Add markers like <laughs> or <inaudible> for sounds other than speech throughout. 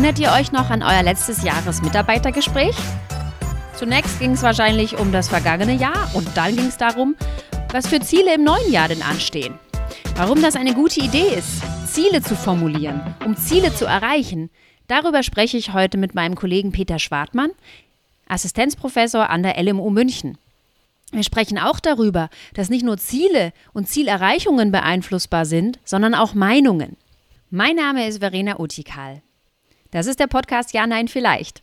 Erinnert ihr euch noch an euer letztes Jahresmitarbeitergespräch? Zunächst ging es wahrscheinlich um das vergangene Jahr und dann ging es darum, was für Ziele im neuen Jahr denn anstehen. Warum das eine gute Idee ist, Ziele zu formulieren, um Ziele zu erreichen, darüber spreche ich heute mit meinem Kollegen Peter Schwartmann, Assistenzprofessor an der LMU München. Wir sprechen auch darüber, dass nicht nur Ziele und Zielerreichungen beeinflussbar sind, sondern auch Meinungen. Mein Name ist Verena Utikal. Das ist der Podcast Ja, Nein, Vielleicht.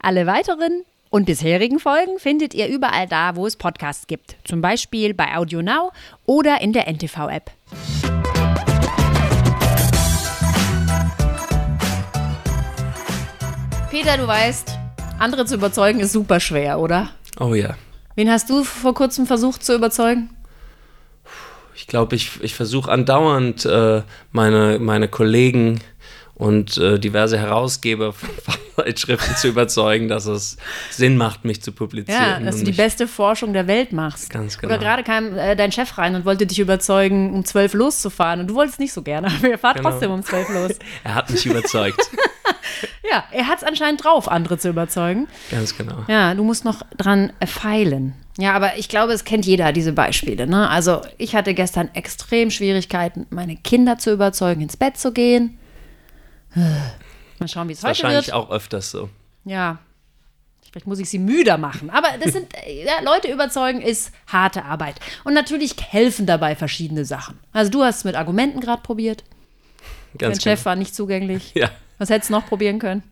Alle weiteren und bisherigen Folgen findet ihr überall da, wo es Podcasts gibt. Zum Beispiel bei Audio Now oder in der NTV-App. Peter, du weißt, andere zu überzeugen ist super schwer, oder? Oh ja. Wen hast du vor kurzem versucht zu überzeugen? Ich glaube, ich, ich versuche andauernd äh, meine, meine Kollegen und äh, diverse Herausgeber <laughs> von Zeitschriften zu überzeugen, dass es Sinn macht, mich zu publizieren. Ja, dass du die beste Forschung der Welt machst. Ganz genau. Oder gerade kam äh, dein Chef rein und wollte dich überzeugen, um zwölf loszufahren. Und du wolltest nicht so gerne, aber er fahrt Genau. trotzdem um zwölf los. <laughs> er hat mich überzeugt. <laughs> Ja, er hat es anscheinend drauf, andere zu überzeugen. Ganz genau. Ja, du musst noch dran äh, feilen. Ja, aber ich glaube, es kennt jeder diese Beispiele. Ne? Also ich hatte gestern extrem Schwierigkeiten, meine Kinder zu überzeugen, ins Bett zu gehen. Mal schauen, wie es heute Wahrscheinlich wird. auch öfters so. Ja. Vielleicht muss ich sie müder machen. Aber das sind, ja, Leute überzeugen ist harte Arbeit. Und natürlich helfen dabei verschiedene Sachen. Also du hast es mit Argumenten gerade probiert. Dein Ganz Chef war nicht zugänglich. genau. Ja. Was hättest du noch probieren können?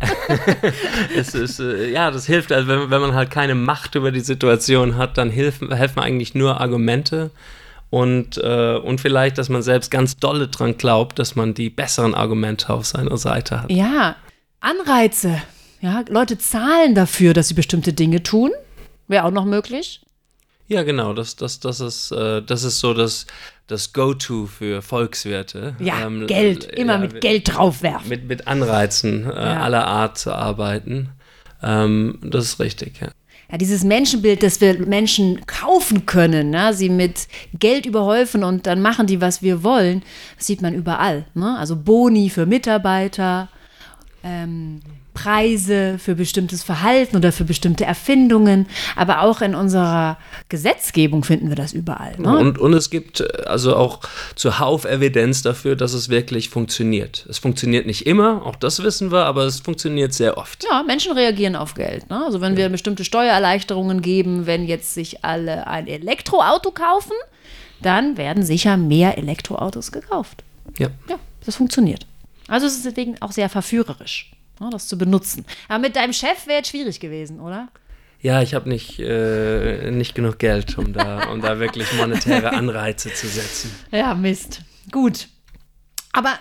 <laughs> Es ist, äh, ja, das hilft. Also wenn, wenn man halt keine Macht über die Situation hat, dann helfen, helfen eigentlich nur Argumente und, äh, und vielleicht, dass man selbst ganz dolle dran glaubt, dass man die besseren Argumente auf seiner Seite hat. Ja, Anreize. Ja, Leute zahlen dafür, dass sie bestimmte Dinge tun. Wäre auch noch möglich. Ja, genau. Das, das, das, ist, äh, das ist so das, das Go-To für Volkswirte. Ja, Ähm, Geld. Immer ja, mit Geld draufwerfen. Mit, mit Anreizen äh, Ja. aller Art zu arbeiten. Ähm, das ist richtig, ja. Ja, dieses Menschenbild, dass wir Menschen kaufen können, ne? sie mit Geld überhäufen und dann machen die, was wir wollen, das sieht man überall. Ne? Also Boni für Mitarbeiter, ähm, Preise für bestimmtes Verhalten oder für bestimmte Erfindungen, aber auch in unserer Gesetzgebung finden wir das überall. Ne? Und, und es gibt äh, also auch zuhauf Evidenz dafür, dass es wirklich funktioniert. Es funktioniert nicht immer, auch das wissen wir, aber es funktioniert sehr oft. Ja, Menschen reagieren auf Geld. Ne? Also wenn wir bestimmte Steuererleichterungen geben, wenn jetzt sich alle ein Elektroauto kaufen, dann werden sicher mehr Elektroautos gekauft. Ja. Ja, das funktioniert. Also es ist deswegen auch sehr verführerisch, das zu benutzen. Aber mit deinem Chef wäre es schwierig gewesen, oder? Ja, ich habe nicht, äh, nicht genug Geld, um da, um da wirklich monetäre Anreize zu setzen. Ja, Mist. Gut. Aber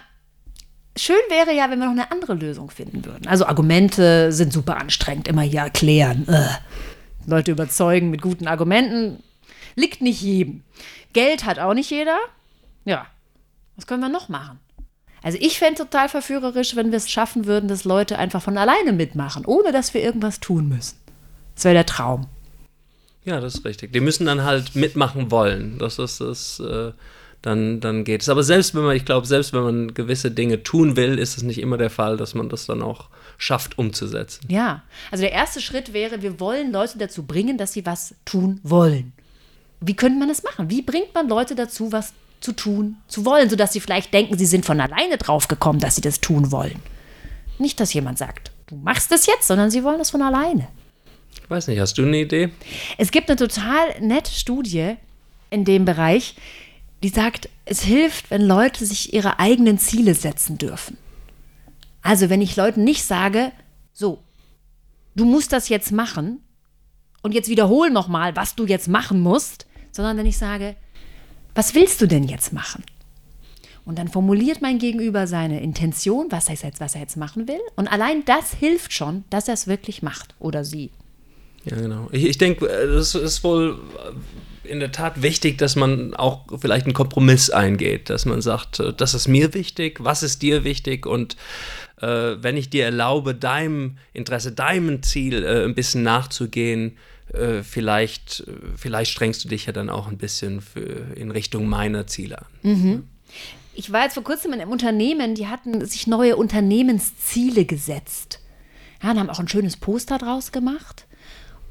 schön wäre ja, wenn wir noch eine andere Lösung finden würden. Also Argumente sind super anstrengend, immer hier erklären. Äh. Leute überzeugen mit guten Argumenten. Liegt nicht jedem. Geld hat auch nicht jeder. Ja. Was können wir noch machen? Also ich fände total verführerisch, wenn wir es schaffen würden, dass Leute einfach von alleine mitmachen, ohne dass wir irgendwas tun müssen. Das wäre der Traum. Ja, das ist richtig. Die müssen dann halt mitmachen wollen. Das ist das. Äh, dann, dann geht es. Aber selbst wenn man, ich glaube, selbst wenn man gewisse Dinge tun will, ist es nicht immer der Fall, dass man das dann auch schafft umzusetzen. Ja, also der erste Schritt wäre, wir wollen Leute dazu bringen, dass sie was tun wollen. Wie könnte man das machen? Wie bringt man Leute dazu, was zu tun, zu wollen, sodass sie vielleicht denken, sie sind von alleine drauf gekommen, dass sie das tun wollen? Nicht, dass jemand sagt, du machst das jetzt, sondern sie wollen das von alleine. Ich weiß nicht, hast du eine Idee? Es gibt eine total nette Studie in dem Bereich, die sagt, es hilft, wenn Leute sich ihre eigenen Ziele setzen dürfen. Also wenn ich Leuten nicht sage, so, du musst das jetzt machen und jetzt wiederhol nochmal, was du jetzt machen musst, sondern wenn ich sage, was willst du denn jetzt machen? Und dann formuliert mein Gegenüber seine Intention, was er jetzt, was er jetzt machen will. Und allein das hilft schon, dass er es wirklich macht oder sie. Ja, genau. Ich, ich denke, es ist wohl in der Tat wichtig, dass man auch vielleicht einen Kompromiss eingeht, dass man sagt, äh, das ist mir wichtig, was ist dir wichtig und äh, wenn ich dir erlaube, deinem Interesse, deinem Ziel äh, ein bisschen nachzugehen, äh, vielleicht, vielleicht strengst du dich ja dann auch ein bisschen für, in Richtung meiner Ziele an. Ich war jetzt vor kurzem in einem Unternehmen, die hatten sich neue Unternehmensziele gesetzt. Ja, und haben auch ein schönes Poster draus gemacht.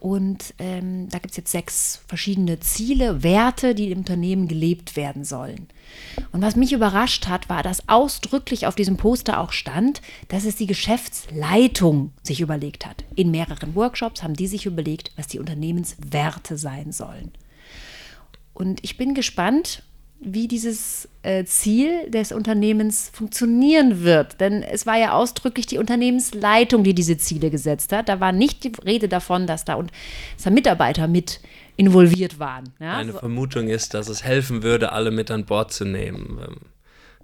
Und ähm, da gibt es jetzt sechs verschiedene Ziele, Werte, die im Unternehmen gelebt werden sollen. Und was mich überrascht hat, war, dass ausdrücklich auf diesem Poster auch stand, dass es die Geschäftsleitung sich überlegt hat. In mehreren Workshops haben die sich überlegt, was die Unternehmenswerte sein sollen. Und ich bin gespannt, wie dieses äh, Ziel des Unternehmens funktionieren wird. Denn es war ja ausdrücklich die Unternehmensleitung, die diese Ziele gesetzt hat. Da war nicht die Rede davon, dass da, und, dass da Mitarbeiter mit involviert waren. Ja? Eine so. Vermutung ist, dass es helfen würde, alle mit an Bord zu nehmen. Ähm,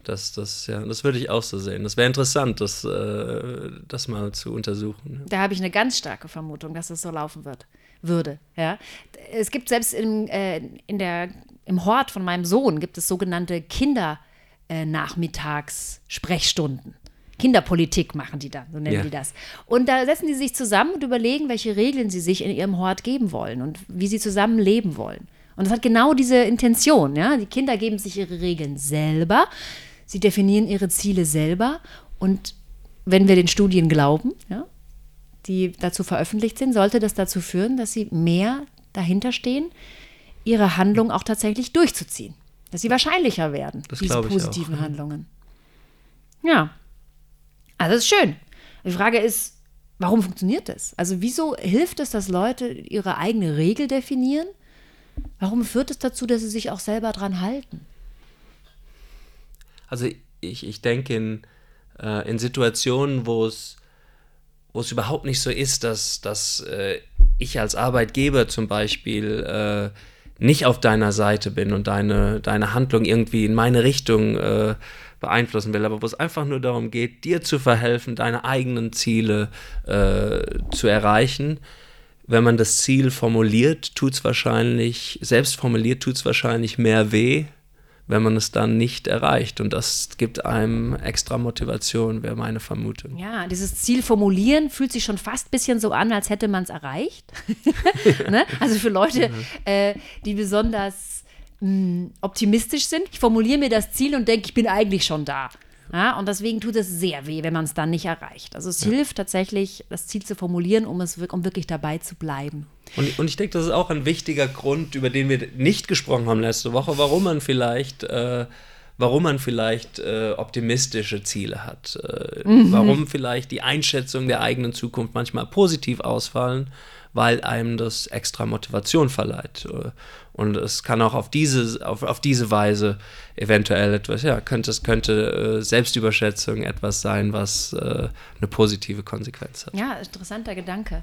das, das, ja, das würde ich auch so sehen. Das wäre interessant, das, äh, das mal zu untersuchen. Da habe ich eine ganz starke Vermutung, dass es so laufen wird würde. Ja? Es gibt selbst im, äh, in der, im Hort von meinem Sohn gibt es sogenannte Kindernachmittagssprechstunden. Kinderpolitik machen die dann, so nennen ja. die das. Und da setzen die sich zusammen und überlegen, welche Regeln sie sich in ihrem Hort geben wollen und wie sie zusammen leben wollen. Und das hat genau diese Intention. Ja? Die Kinder geben sich ihre Regeln selber, sie definieren ihre Ziele selber und wenn wir den Studien glauben, ja, die dazu veröffentlicht sind, sollte das dazu führen, dass sie mehr dahinter stehen, ihre Handlung auch tatsächlich durchzuziehen. Dass sie wahrscheinlicher werden, das diese positiven auch, Handlungen. Ja. Also das ist schön. Die Frage ist, warum funktioniert das? Also wieso hilft es, dass Leute ihre eigene Regel definieren? Warum führt es dazu, dass sie sich auch selber dran halten? Also ich, ich denke in, äh, in Situationen, wo es wo es überhaupt nicht so ist, dass, dass äh, ich als Arbeitgeber zum Beispiel äh, nicht auf deiner Seite bin und deine, deine Handlung irgendwie in meine Richtung äh, beeinflussen will, aber wo es einfach nur darum geht, dir zu verhelfen, deine eigenen Ziele äh, zu erreichen. Wenn man das Ziel formuliert, tut es wahrscheinlich, selbst formuliert, tut es wahrscheinlich mehr weh, wenn man es dann nicht erreicht. Und das gibt einem extra Motivation, wäre meine Vermutung. Ja, dieses Ziel formulieren fühlt sich schon fast ein bisschen so an, als hätte man es erreicht. <laughs> ne? Also für Leute, äh, die besonders mh, hm, optimistisch sind. Ich formuliere mir das Ziel und denke, ich bin eigentlich schon da. Ja, und deswegen tut es sehr weh, wenn man es dann nicht erreicht. Also es ja. hilft tatsächlich, das Ziel zu formulieren, um, es, um wirklich dabei zu bleiben. Und, und ich denke, das ist auch ein wichtiger Grund, über den wir nicht gesprochen haben letzte Woche, warum man vielleicht, äh, warum man vielleicht äh, optimistische Ziele hat, äh, mhm. warum vielleicht die Einschätzung der eigenen Zukunft manchmal positiv ausfallen, weil einem das extra Motivation verleiht. Und es kann auch auf diese, auf, auf diese Weise eventuell etwas, ja, könnte es könnte äh, Selbstüberschätzung etwas sein, was äh, eine positive Konsequenz hat. Ja, interessanter Gedanke.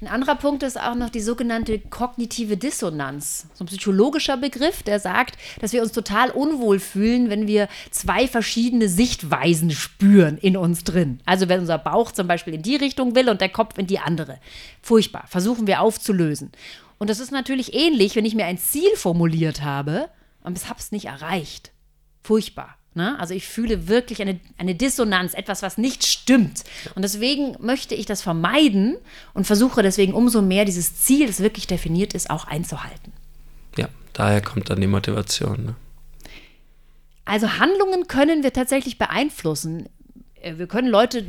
Ein anderer Punkt ist auch noch die sogenannte kognitive Dissonanz. So ein psychologischer Begriff, der sagt, dass wir uns total unwohl fühlen, wenn wir zwei verschiedene Sichtweisen spüren in uns drin. Also wenn unser Bauch zum Beispiel in die Richtung will und der Kopf in die andere. Furchtbar. Versuchen wir aufzulösen. Und das ist natürlich ähnlich, wenn ich mir ein Ziel formuliert habe und es nicht erreicht. Furchtbar. Ne? Also ich fühle wirklich eine, eine Dissonanz, etwas, was nicht stimmt. Und deswegen möchte ich das vermeiden und versuche deswegen umso mehr dieses Ziel, das wirklich definiert ist, auch einzuhalten. Ja, daher kommt dann die Motivation. Ne? Also Handlungen können wir tatsächlich beeinflussen. Äh, wir können Leute,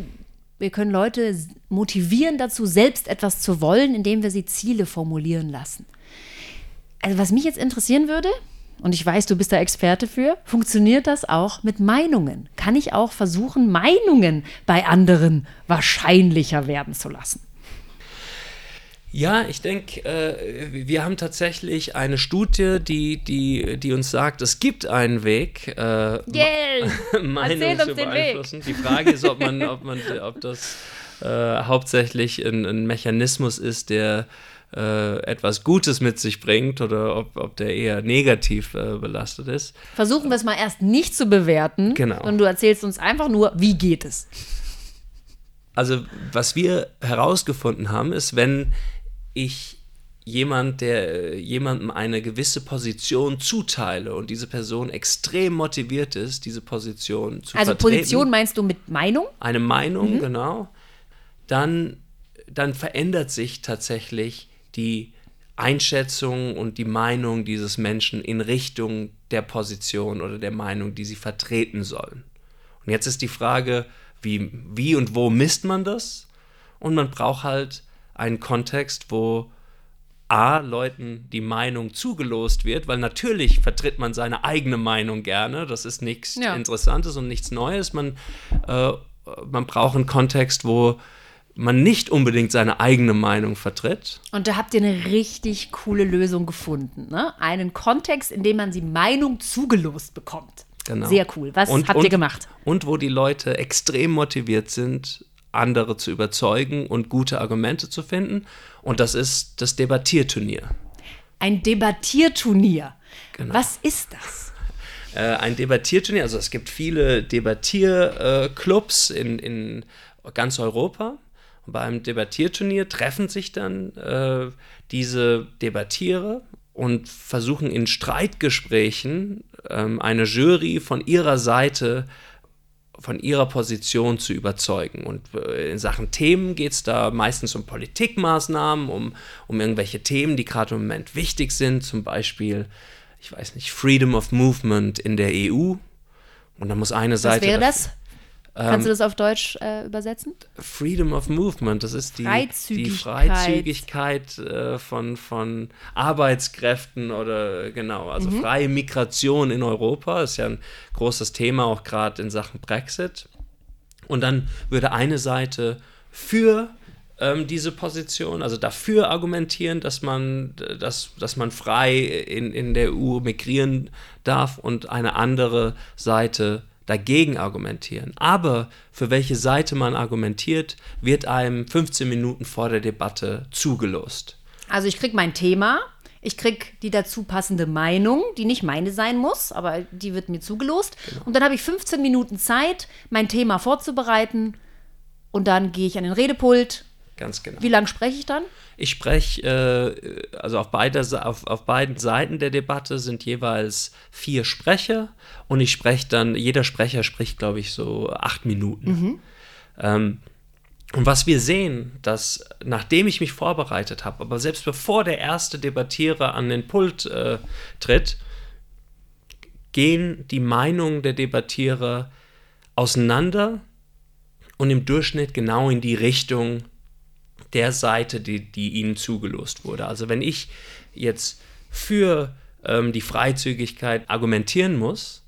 wir können Leute motivieren dazu, selbst etwas zu wollen, indem wir sie Ziele formulieren lassen. Also was mich jetzt interessieren würde, und ich weiß, du bist da Experte für, funktioniert das auch mit Meinungen? Kann ich auch versuchen, Meinungen bei anderen wahrscheinlicher werden zu lassen? Ja, ich denke, äh, wir haben tatsächlich eine Studie, die, die, die uns sagt, es gibt einen Weg, äh, <laughs> yeah. <laughs> Meinungen zu beeinflussen. Die Frage ist, ob, man, ob, man, ob das äh, hauptsächlich ein, ein Mechanismus ist, der äh, etwas Gutes mit sich bringt oder ob, ob der eher negativ äh, belastet ist. Versuchen wir es mal erst nicht zu bewerten. Genau. Und du erzählst uns einfach nur, wie geht es. Also, was wir herausgefunden haben, ist, wenn ich jemand, der jemandem eine gewisse Position zuteile und diese Person extrem motiviert ist, diese Position zu also. Also Position meinst du mit Meinung? Eine Meinung, mhm. genau. Dann, dann verändert sich tatsächlich die Einschätzung und die Meinung dieses Menschen in Richtung der Position oder der Meinung, die sie vertreten sollen. Und jetzt ist die Frage, wie, wie und wo misst man das? Und man braucht halt einen Kontext, wo A, Leuten die Meinung zugelost wird, weil natürlich vertritt man seine eigene Meinung gerne. Das ist nichts ja. Interessantes und nichts Neues. Man, äh, man braucht einen Kontext, wo man nicht unbedingt seine eigene Meinung vertritt. Und da habt ihr eine richtig coole Lösung gefunden. Ne? Einen Kontext, in dem man die Meinung zugelost bekommt. Genau. Sehr cool. Was und, habt und, ihr gemacht? Und wo die Leute extrem motiviert sind, andere zu überzeugen und gute Argumente zu finden. Und das ist das Debattierturnier. Ein Debattierturnier. Genau. Was ist das? Äh, ein Debattierturnier, also es gibt viele Debattierclubs äh, in, in ganz Europa. Beim Debattierturnier treffen sich dann äh, diese Debattiere und versuchen in Streitgesprächen ähm, eine Jury von ihrer Seite von ihrer Position zu überzeugen. Und äh, in Sachen Themen geht es da meistens um Politikmaßnahmen, um, um irgendwelche Themen, die gerade im Moment wichtig sind, zum Beispiel, ich weiß nicht, Freedom of Movement in der EU. Und da muss eine Seite. Was wäre das? Kannst du ähm, das auf Deutsch äh, übersetzen? Freedom of Movement, das ist die Freizügigkeit, die Freizügigkeit äh, von, von Arbeitskräften oder genau, also mhm. freie Migration in Europa ist ja ein großes Thema, auch gerade in Sachen Brexit. Und dann würde eine Seite für ähm, diese Position, also dafür argumentieren, dass man, dass, dass man frei in, in der EU migrieren darf und eine andere Seite dagegen argumentieren. Aber für welche Seite man argumentiert, wird einem 15 Minuten vor der Debatte zugelost. Also ich kriege mein Thema, ich kriege die dazu passende Meinung, die nicht meine sein muss, aber die wird mir zugelost. Genau. Und dann habe ich 15 Minuten Zeit, mein Thema vorzubereiten. Und dann gehe ich an den Redepult. Ganz genau. Wie lange spreche ich dann? Ich spreche, äh, also auf, beider, auf, auf beiden Seiten der Debatte sind jeweils vier Sprecher und ich spreche dann, jeder Sprecher spricht, glaube ich, so acht Minuten. Mhm. Ähm, und was wir sehen, dass nachdem ich mich vorbereitet habe, aber selbst bevor der erste Debattierer an den Pult äh, tritt, gehen die Meinungen der Debattierer auseinander und im Durchschnitt genau in die Richtung, der Seite, die, die ihnen zugelost wurde. Also wenn ich jetzt für ähm, die Freizügigkeit argumentieren muss,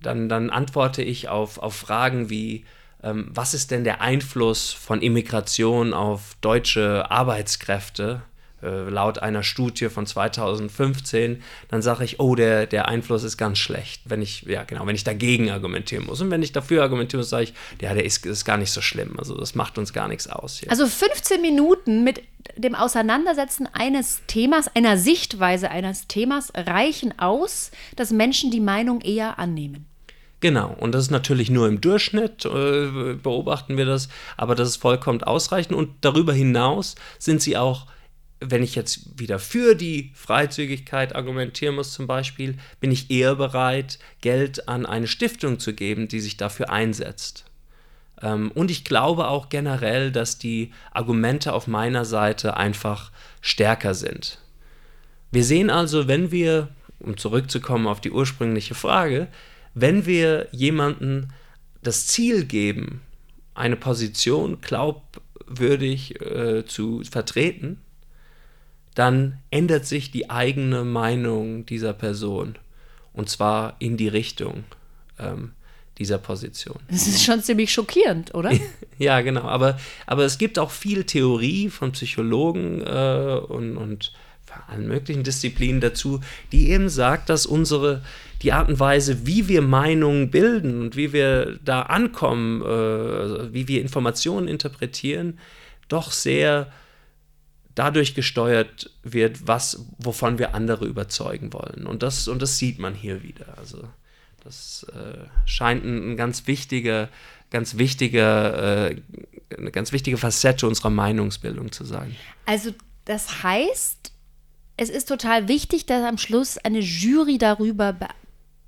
dann, dann antworte ich auf, auf Fragen wie, ähm, was ist denn der Einfluss von Immigration auf deutsche Arbeitskräfte? Äh, laut einer Studie von 2015, dann sage ich, oh, der, der Einfluss ist ganz schlecht, wenn ich, ja genau, wenn ich dagegen argumentieren muss. Und wenn ich dafür argumentieren muss, sage ich, ja, der ist, ist gar nicht so schlimm. Also das macht uns gar nichts aus. Hier. Also 15 Minuten mit dem Auseinandersetzen eines Themas, einer Sichtweise eines Themas reichen aus, dass Menschen die Meinung eher annehmen. Genau, und das ist natürlich nur im Durchschnitt, äh, beobachten wir das, aber das ist vollkommen ausreichend und darüber hinaus sind sie auch wenn ich jetzt wieder für die Freizügigkeit argumentieren muss zum Beispiel, bin ich eher bereit, Geld an eine Stiftung zu geben, die sich dafür einsetzt. Ähm, und ich glaube auch generell, dass die Argumente auf meiner Seite einfach stärker sind. Wir sehen also, wenn wir, um zurückzukommen auf die ursprüngliche Frage, wenn wir jemanden das Ziel geben, eine Position glaubwürdig äh, zu vertreten, dann ändert sich die eigene Meinung dieser Person. Und zwar in die Richtung ähm, dieser Position. Das ist schon ziemlich schockierend, oder? <laughs> ja, genau. Aber, aber es gibt auch viel Theorie von Psychologen äh, und, und allen möglichen Disziplinen dazu, die eben sagt, dass unsere die Art und Weise, wie wir Meinungen bilden und wie wir da ankommen, äh, wie wir Informationen interpretieren, doch sehr dadurch gesteuert wird, was, wovon wir andere überzeugen wollen. Und das, und das sieht man hier wieder. Also das äh, scheint ein, ein, ganz wichtiger, ganz wichtiger, äh, eine ganz wichtige Facette unserer Meinungsbildung zu sein. Also das heißt, es ist total wichtig, dass am Schluss eine Jury darüber be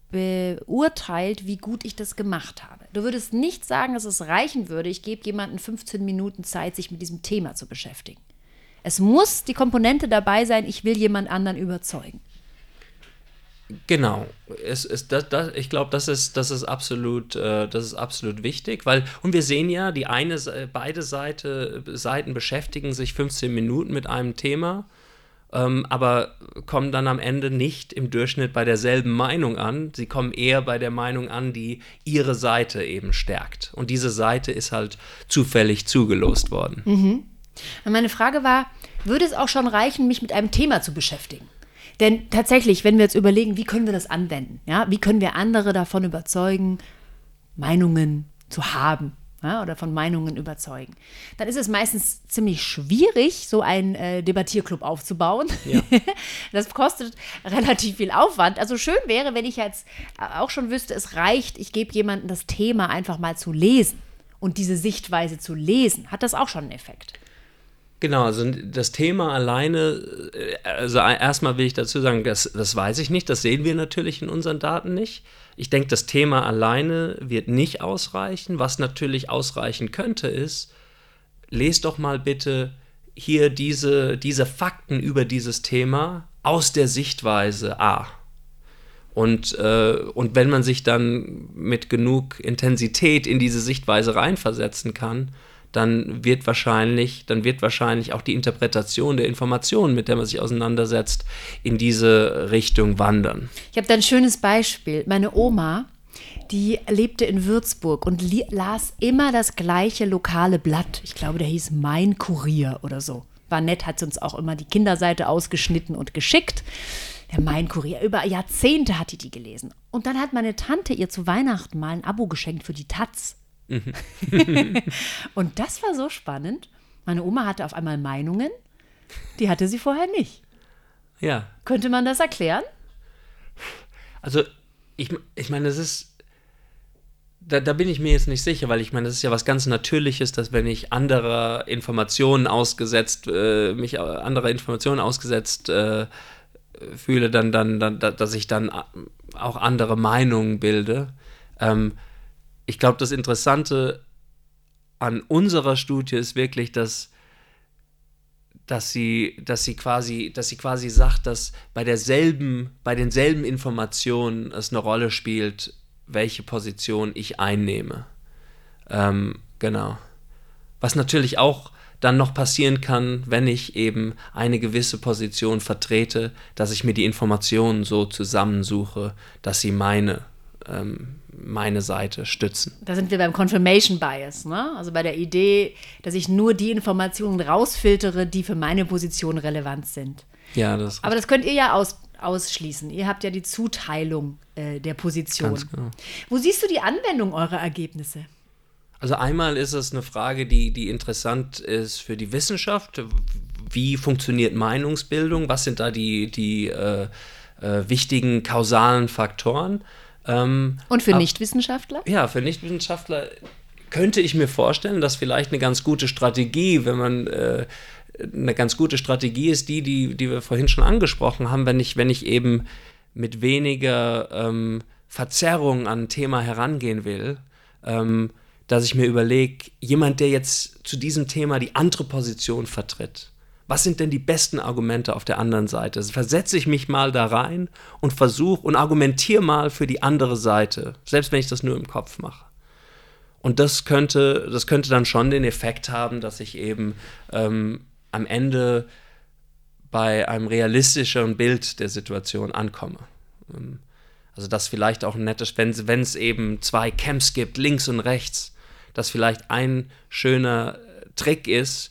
beurteilt, wie gut ich das gemacht habe. Du würdest nicht sagen, dass es reichen würde, ich gebe jemandem 15 Minuten Zeit, sich mit diesem Thema zu beschäftigen. Es muss die Komponente dabei sein, ich will jemand anderen überzeugen. Genau. Es, es, das, das, ich glaube, das ist, das, ist absolut, äh, das ist absolut wichtig, weil, und wir sehen ja, die eine, beide Seite, Seiten beschäftigen sich 15 Minuten mit einem Thema, ähm, aber kommen dann am Ende nicht im Durchschnitt bei derselben Meinung an. Sie kommen eher bei der Meinung an, die ihre Seite eben stärkt. Und diese Seite ist halt zufällig zugelost worden. Mhm. Und meine Frage war, würde es auch schon reichen, mich mit einem Thema zu beschäftigen? Denn tatsächlich, wenn wir jetzt überlegen, wie können wir das anwenden? Ja, wie können wir andere davon überzeugen, Meinungen zu haben? Ja, oder von Meinungen überzeugen. Dann ist es meistens ziemlich schwierig, so einen äh, Debattierclub aufzubauen. Ja. <laughs> das kostet relativ viel Aufwand. Also schön wäre, wenn ich jetzt auch schon wüsste, es reicht, ich gebe jemandem das Thema einfach mal zu lesen und diese Sichtweise zu lesen. Hat das auch schon einen Effekt? Genau, also das Thema alleine, äh, also erstmal will ich dazu sagen, das, das weiß ich nicht, das sehen wir natürlich in unseren Daten nicht. Ich denke, das Thema alleine wird nicht ausreichen. Was natürlich ausreichen könnte, ist, lest doch mal bitte hier diese, diese Fakten über dieses Thema aus der Sichtweise A. Und, äh, und wenn man sich dann mit genug Intensität in diese Sichtweise reinversetzen kann, dann wird wahrscheinlich, dann wird wahrscheinlich auch die Interpretation der Informationen, mit der man sich auseinandersetzt, in diese Richtung wandern. Ich habe da ein schönes Beispiel. Meine Oma, die lebte in Würzburg und las immer das gleiche lokale Blatt. Ich glaube, der hieß Mein Kurier oder so. War nett, hat sie uns auch immer die Kinderseite ausgeschnitten und geschickt. Der Mein Kurier. Über Jahrzehnte hat die die gelesen. Und dann hat meine Tante ihr zu Weihnachten mal ein Abo geschenkt für die Taz. <laughs> und das war so spannend. Meine Oma hatte auf einmal Meinungen, die hatte sie vorher nicht. Ja. Könnte man das erklären? Also, ich, ich meine, das ist. Da, da, bin ich mir jetzt nicht sicher, weil ich meine, das ist ja was ganz Natürliches, dass wenn ich anderer Informationen ausgesetzt, äh, mich anderer Informationen ausgesetzt äh, fühle, dann, dann, dann, dass ich dann auch andere Meinungen bilde. Ähm, ich glaube, das Interessante an unserer Studie ist wirklich, dass, dass, sie, dass, sie quasi, dass sie quasi sagt, dass bei derselben, bei denselben Informationen es eine Rolle spielt, welche Position ich einnehme. Ähm, genau. Was natürlich auch dann noch passieren kann, wenn ich eben eine gewisse Position vertrete, dass ich mir die Informationen so zusammensuche, dass sie meine ähm, meine Seite stützen. Da sind wir beim Confirmation Bias, ne? also bei der Idee, dass ich nur die Informationen rausfiltere, die für meine Position relevant sind. Ja, das. Aber das könnt ihr ja aus, ausschließen. Ihr habt ja die Zuteilung äh, der Position. Ganz genau. Wo siehst du die Anwendung eurer Ergebnisse? Also einmal ist es eine Frage, die, die interessant ist für die Wissenschaft. Wie funktioniert Meinungsbildung? Was sind da die, die äh, äh, wichtigen kausalen Faktoren? Ähm, Und für Nichtwissenschaftler? Ja, für Nichtwissenschaftler könnte ich mir vorstellen, dass vielleicht eine ganz gute Strategie, wenn man äh, eine ganz gute Strategie ist, die, die, die wir vorhin schon angesprochen haben, wenn ich, wenn ich eben mit weniger ähm, Verzerrung an ein Thema herangehen will, ähm, dass ich mir überlege, jemand, der jetzt zu diesem Thema die andere Position vertritt, was sind denn die besten Argumente auf der anderen Seite? Versetze ich mich mal da rein und versuche und argumentiere mal für die andere Seite, selbst wenn ich das nur im Kopf mache. Und das könnte, das könnte dann schon den Effekt haben, dass ich eben ähm, am Ende bei einem realistischeren Bild der Situation ankomme. Ähm, also dass vielleicht auch ein nettes, wenn es eben zwei Camps gibt, links und rechts, dass vielleicht ein schöner Trick ist,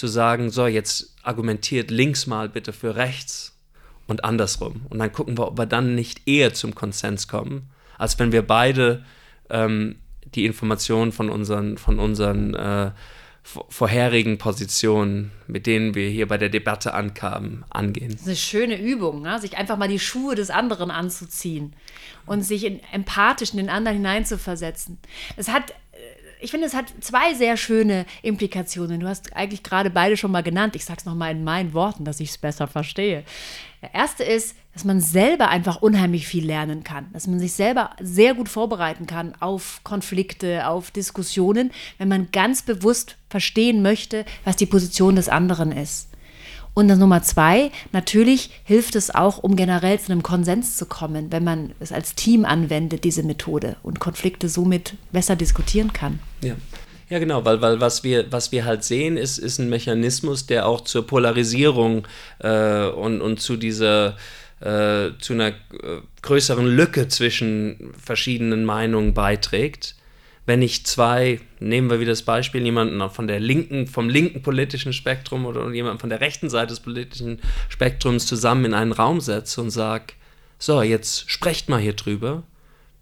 zu sagen, so, jetzt argumentiert links mal bitte für rechts und andersrum. Und dann gucken wir, ob wir dann nicht eher zum Konsens kommen, als wenn wir beide ähm, die Informationen von unseren, von unseren äh, vorherigen Positionen, mit denen wir hier bei der Debatte ankamen, angehen. Das ist eine schöne Übung, ne? sich einfach mal die Schuhe des anderen anzuziehen und sich in, empathisch in den anderen hineinzuversetzen. Es hat ich finde, es hat zwei sehr schöne Implikationen. Du hast eigentlich gerade beide schon mal genannt. Ich sage es nochmal in meinen Worten, dass ich es besser verstehe. Der erste ist, dass man selber einfach unheimlich viel lernen kann, dass man sich selber sehr gut vorbereiten kann auf Konflikte, auf Diskussionen, wenn man ganz bewusst verstehen möchte, was die Position des anderen ist. Und dann Nummer zwei, natürlich hilft es auch, um generell zu einem Konsens zu kommen, wenn man es als Team anwendet, diese Methode und Konflikte somit besser diskutieren kann. Ja. Ja, genau, weil, weil was, wir, was wir halt sehen, ist, ist ein Mechanismus, der auch zur Polarisierung äh, und, und zu dieser äh, zu einer äh, größeren Lücke zwischen verschiedenen Meinungen beiträgt. Wenn ich zwei, nehmen wir wieder das Beispiel, jemanden von der linken, vom linken politischen Spektrum oder jemanden von der rechten Seite des politischen Spektrums zusammen in einen Raum setze und sage, so, jetzt sprecht mal hier drüber,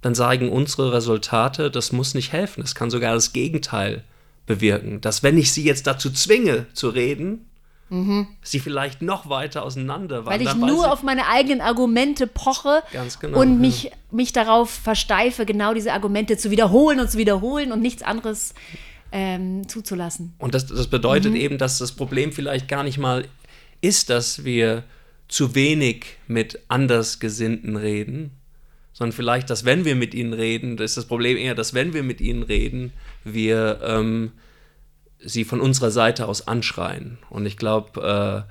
dann sagen unsere Resultate, das muss nicht helfen. Das kann sogar das Gegenteil bewirken. Dass wenn ich sie jetzt dazu zwinge zu reden, mhm. sie vielleicht noch weiter auseinander Weil ich nur auf meine eigenen Argumente poche genau, und mich, ja. mich darauf versteife, genau diese Argumente zu wiederholen und zu wiederholen und nichts anderes ähm, zuzulassen. Und das, das bedeutet mhm. eben, dass das Problem vielleicht gar nicht mal ist, dass wir zu wenig mit Andersgesinnten reden, sondern vielleicht, dass wenn wir mit ihnen reden, das ist das Problem eher, dass wenn wir mit ihnen reden, wir ähm, sie von unserer Seite aus anschreien. Und ich glaube,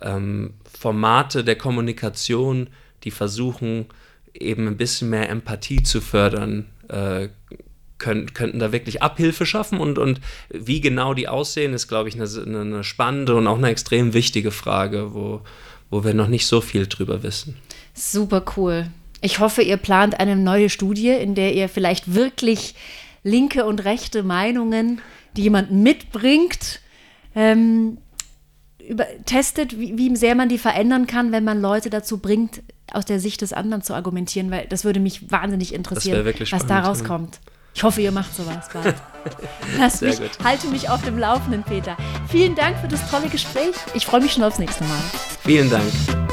äh, ähm, Formate der Kommunikation, die versuchen, eben ein bisschen mehr Empathie zu fördern, äh, können, könnten da wirklich Abhilfe schaffen. Und, und wie genau die aussehen, ist, glaube ich, eine, eine spannende und auch eine extrem wichtige Frage, wo, wo wir noch nicht so viel drüber wissen. Super cool. Ich hoffe, ihr plant eine neue Studie, in der ihr vielleicht wirklich linke und rechte Meinungen, die jemand mitbringt, ähm, über, testet, wie, wie sehr man die verändern kann, wenn man Leute dazu bringt, aus der Sicht des anderen zu argumentieren, weil das würde mich wahnsinnig interessieren, was da rauskommt. Ich hoffe, ihr macht sowas bald. <laughs> Lass mich, gut. halte mich auf dem Laufenden, Peter. Vielen Dank für das tolle Gespräch. Ich freue mich schon aufs nächste Mal. Vielen Dank.